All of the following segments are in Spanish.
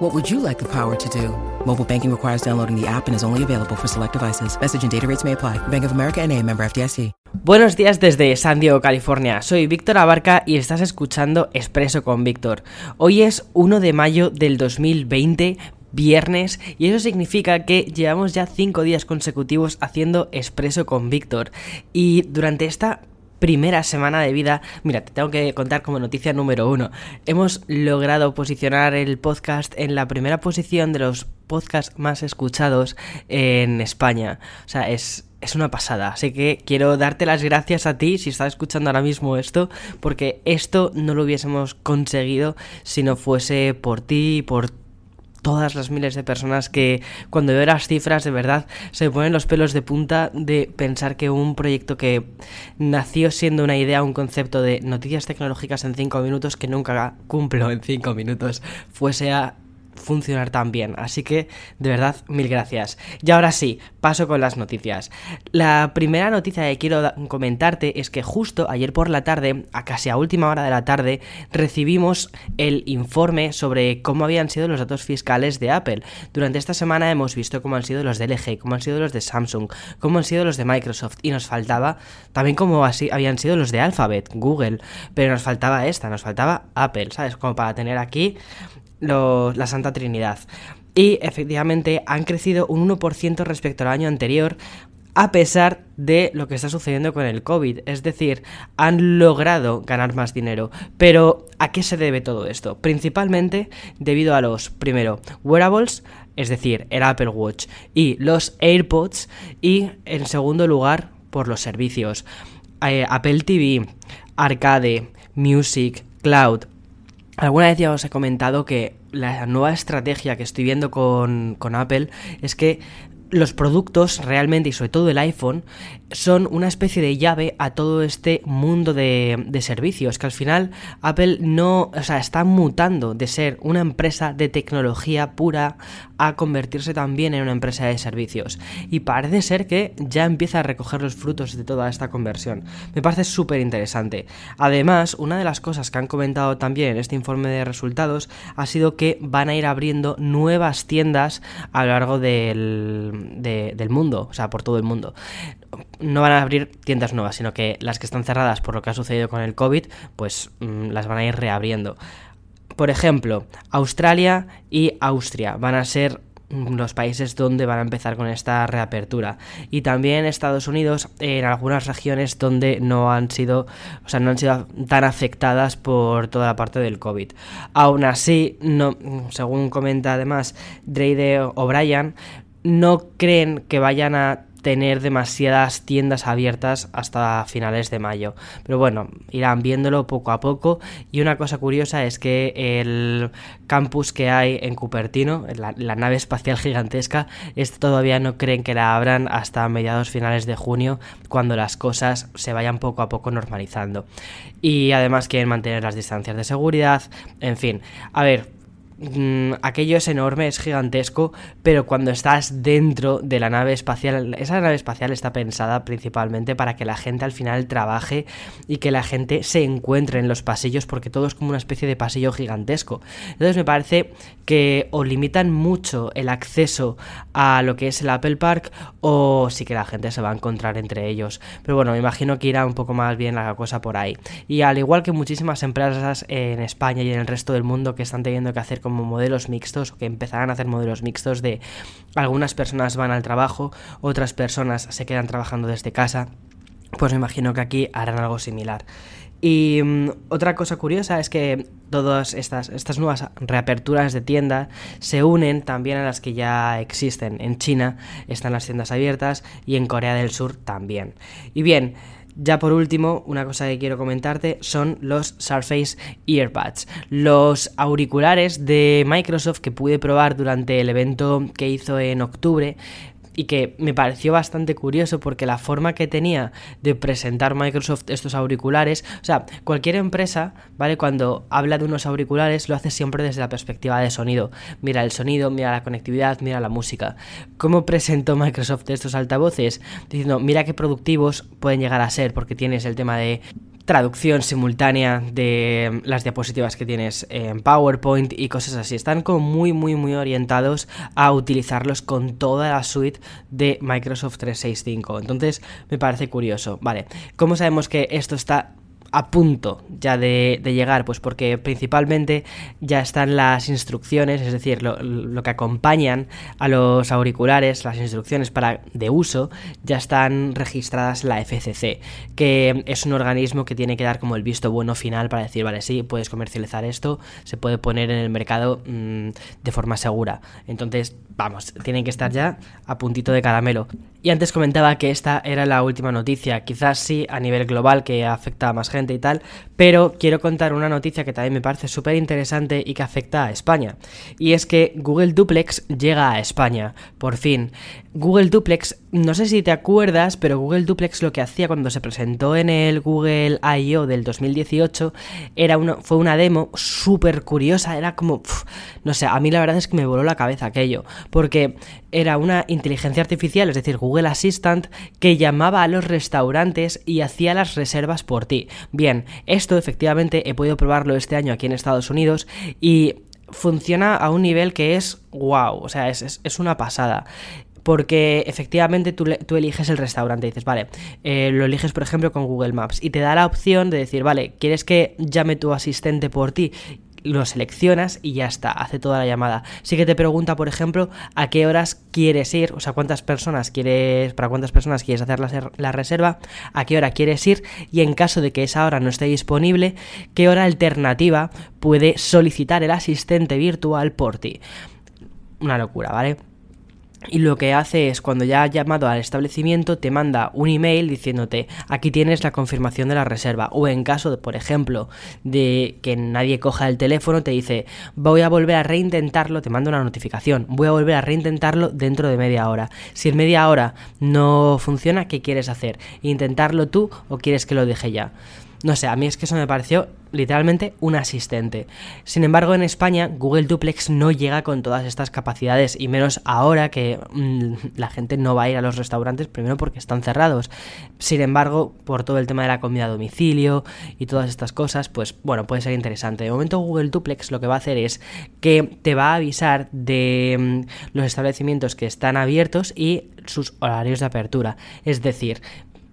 What would you like the power to do? Mobile banking requires downloading the app and is only available for select devices. Message and data rates may apply. Bank of America and a member FDIC. Buenos días desde San Diego, California. Soy Víctor Abarca y estás escuchando Expreso con Víctor. Hoy es 1 de mayo del 2020, viernes y eso significa que llevamos ya 5 días consecutivos haciendo expreso con Víctor y durante esta primera semana de vida, mira, te tengo que contar como noticia número uno, hemos logrado posicionar el podcast en la primera posición de los podcasts más escuchados en España. O sea, es, es una pasada. Así que quiero darte las gracias a ti si estás escuchando ahora mismo esto, porque esto no lo hubiésemos conseguido si no fuese por ti, por todas las miles de personas que cuando veo las cifras de verdad se ponen los pelos de punta de pensar que un proyecto que nació siendo una idea, un concepto de noticias tecnológicas en 5 minutos que nunca cumplo en 5 minutos fuese a funcionar tan bien. Así que, de verdad, mil gracias. Y ahora sí, paso con las noticias. La primera noticia que quiero comentarte es que justo ayer por la tarde, a casi a última hora de la tarde, recibimos el informe sobre cómo habían sido los datos fiscales de Apple. Durante esta semana hemos visto cómo han sido los de LG, cómo han sido los de Samsung, cómo han sido los de Microsoft y nos faltaba también cómo así habían sido los de Alphabet, Google, pero nos faltaba esta, nos faltaba Apple, ¿sabes? Como para tener aquí la Santa Trinidad. Y efectivamente han crecido un 1% respecto al año anterior, a pesar de lo que está sucediendo con el COVID. Es decir, han logrado ganar más dinero. Pero, ¿a qué se debe todo esto? Principalmente debido a los, primero, wearables, es decir, el Apple Watch y los AirPods. Y, en segundo lugar, por los servicios. Eh, Apple TV, Arcade, Music, Cloud, Alguna vez ya os he comentado que la nueva estrategia que estoy viendo con, con Apple es que los productos realmente y sobre todo el iPhone son una especie de llave a todo este mundo de, de, servicios que al final Apple no, o sea, está mutando de ser una empresa de tecnología pura a convertirse también en una empresa de servicios y parece ser que ya empieza a recoger los frutos de toda esta conversión. Me parece súper interesante. Además, una de las cosas que han comentado también en este informe de resultados ha sido que van a ir abriendo nuevas tiendas a lo largo del del mundo, o sea, por todo el mundo. No van a abrir tiendas nuevas, sino que las que están cerradas por lo que ha sucedido con el COVID, pues mm, las van a ir reabriendo. Por ejemplo, Australia y Austria van a ser los países donde van a empezar con esta reapertura y también Estados Unidos en algunas regiones donde no han sido o sea no han sido tan afectadas por toda la parte del COVID aún así no según comenta además Drake O'Brien no creen que vayan a tener demasiadas tiendas abiertas hasta finales de mayo. Pero bueno, irán viéndolo poco a poco. Y una cosa curiosa es que el campus que hay en Cupertino, la, nave espacial gigantesca, este todavía no creen que la abran hasta mediados finales de junio, cuando las cosas se vayan poco a poco normalizando. Y además quieren mantener las distancias de seguridad. En fin, a ver, Mm, aquello es enorme, es gigantesco, pero cuando estás dentro de la nave espacial, esa nave espacial está pensada principalmente para que la gente al final trabaje y que la gente se encuentre en los pasillos, porque todo es como una especie de pasillo gigantesco. Entonces me parece que o limitan mucho el acceso a lo que es el Apple Park o sí que la gente se va a encontrar entre ellos. Pero bueno, me imagino que irá un poco más bien la cosa por ahí. Y al igual que muchísimas empresas en España y en el resto del mundo que están teniendo que hacer como modelos mixtos o que empezarán a hacer modelos mixtos de algunas personas van al trabajo, otras personas se quedan trabajando desde casa. Pues me imagino que aquí harán algo similar. Y mm, otra cosa curiosa es que todas estas, estas nuevas reaperturas de tiendas se unen también a las que ya existen. En China están las tiendas abiertas y en Corea del Sur también. Y bien, ya por último, una cosa que quiero comentarte son los Surface Earbuds, los auriculares de Microsoft que pude probar durante el evento que hizo en octubre y que me pareció bastante curioso porque la forma que tenía de presentar Microsoft estos auriculares, o sea, cualquier empresa, ¿vale? Cuando habla de unos auriculares lo hace siempre desde la perspectiva de sonido. Mira el sonido, mira la conectividad, mira la música. ¿Cómo presentó Microsoft estos altavoces? Diciendo, mira qué productivos pueden llegar a ser porque tienes el tema de traducción simultánea de las diapositivas que tienes en PowerPoint y cosas así. Están como muy, muy, muy orientados a utilizarlos con toda la suite de Microsoft 365. Entonces, me parece curioso. Vale, ¿cómo sabemos que esto está a punto ya de, llegar, pues porque principalmente ya están las instrucciones, es decir, lo, que acompañan a los auriculares, las instrucciones para de uso, ya están registradas en la FCC, que es un organismo que tiene que dar como el visto bueno final para decir, vale, sí, puedes comercializar esto, se puede poner en el mercado mm, de forma segura. Entonces, vamos, tienen que estar ya a puntito de caramelo. Y antes comentaba que esta era la última noticia, quizás sí a nivel global que afecta a más gente y tal, pero quiero contar una noticia que también me parece súper interesante y que afecta a España. Y es que Google Duplex llega a España, por fin. Google Duplex, no sé si te acuerdas, pero Google Duplex lo que hacía cuando se presentó en el Google I.O. del 2018 era una, fue una demo súper curiosa, era como, no sé, a mí la verdad es que me voló la cabeza aquello, porque era una inteligencia artificial, es decir, Google Assistant, que llamaba a los restaurantes y hacía las reservas por ti. Bien, esto efectivamente he podido probarlo este año aquí en Estados Unidos y funciona a un nivel que es wow, o sea, es, una pasada porque efectivamente tú, tú, eliges el restaurante y dices, vale, eh, lo eliges por ejemplo con Google Maps y te da la opción de decir, vale, ¿quieres que llame tu asistente por ti? Lo seleccionas y ya está, hace toda la llamada. Sí que te pregunta, por ejemplo, a qué horas quieres ir, o sea, cuántas personas quieres, para cuántas personas quieres hacer la, la, reserva, a qué hora quieres ir y en caso de que esa hora no esté disponible, qué hora alternativa puede solicitar el asistente virtual por ti. Una locura, ¿vale? Y lo que hace es cuando ya ha llamado al establecimiento te manda un email diciéndote aquí tienes la confirmación de la reserva o en caso de por ejemplo de que nadie coja el teléfono te dice voy a volver a reintentarlo te manda una notificación voy a volver a reintentarlo dentro de media hora si en media hora no funciona ¿qué quieres hacer? intentarlo tú o quieres que lo deje ya no sé, a mí es que eso me pareció literalmente un asistente. Sin embargo, en España Google Duplex no llega con todas estas capacidades y menos ahora que mm, la gente no va a ir a los restaurantes primero porque están cerrados. Sin embargo, por todo el tema de la comida a domicilio y todas estas cosas, pues bueno, puede ser interesante. De momento Google Duplex lo que va a hacer es que te va a avisar de mm, los establecimientos que están abiertos y sus horarios de apertura. Es decir,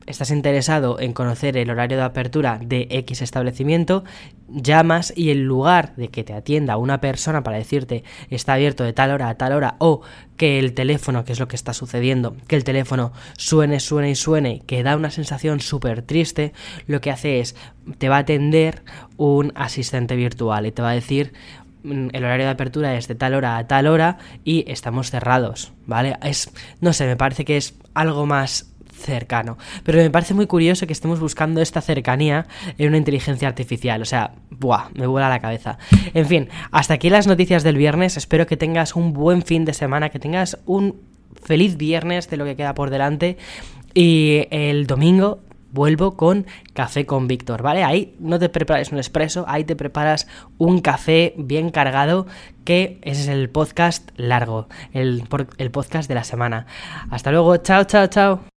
estás interesado en conocer el horario de apertura de X establecimiento, llamas y en lugar de que te atienda una persona para decirte está abierto de tal hora a tal hora o que el teléfono, que es lo que está sucediendo, que el teléfono suene, suene y suene, que da una sensación súper triste, lo que hace es te va a atender un asistente virtual y te va a decir mm, el horario de apertura es de tal hora a tal hora y estamos cerrados, ¿vale? Es, no sé, me parece que es algo más cercano. Pero me parece muy curioso que estemos buscando esta cercanía en una inteligencia artificial. O sea, buah, me vuela la cabeza. En fin, hasta aquí las noticias del viernes. Espero que tengas un buen fin de semana, que tengas un feliz viernes de lo que queda por delante. Y el domingo vuelvo con café con Víctor, ¿vale? Ahí no te prepares un expreso, ahí te preparas un café bien cargado, que ese es el podcast largo, el podcast de la semana. Hasta luego, chao, chao, chao.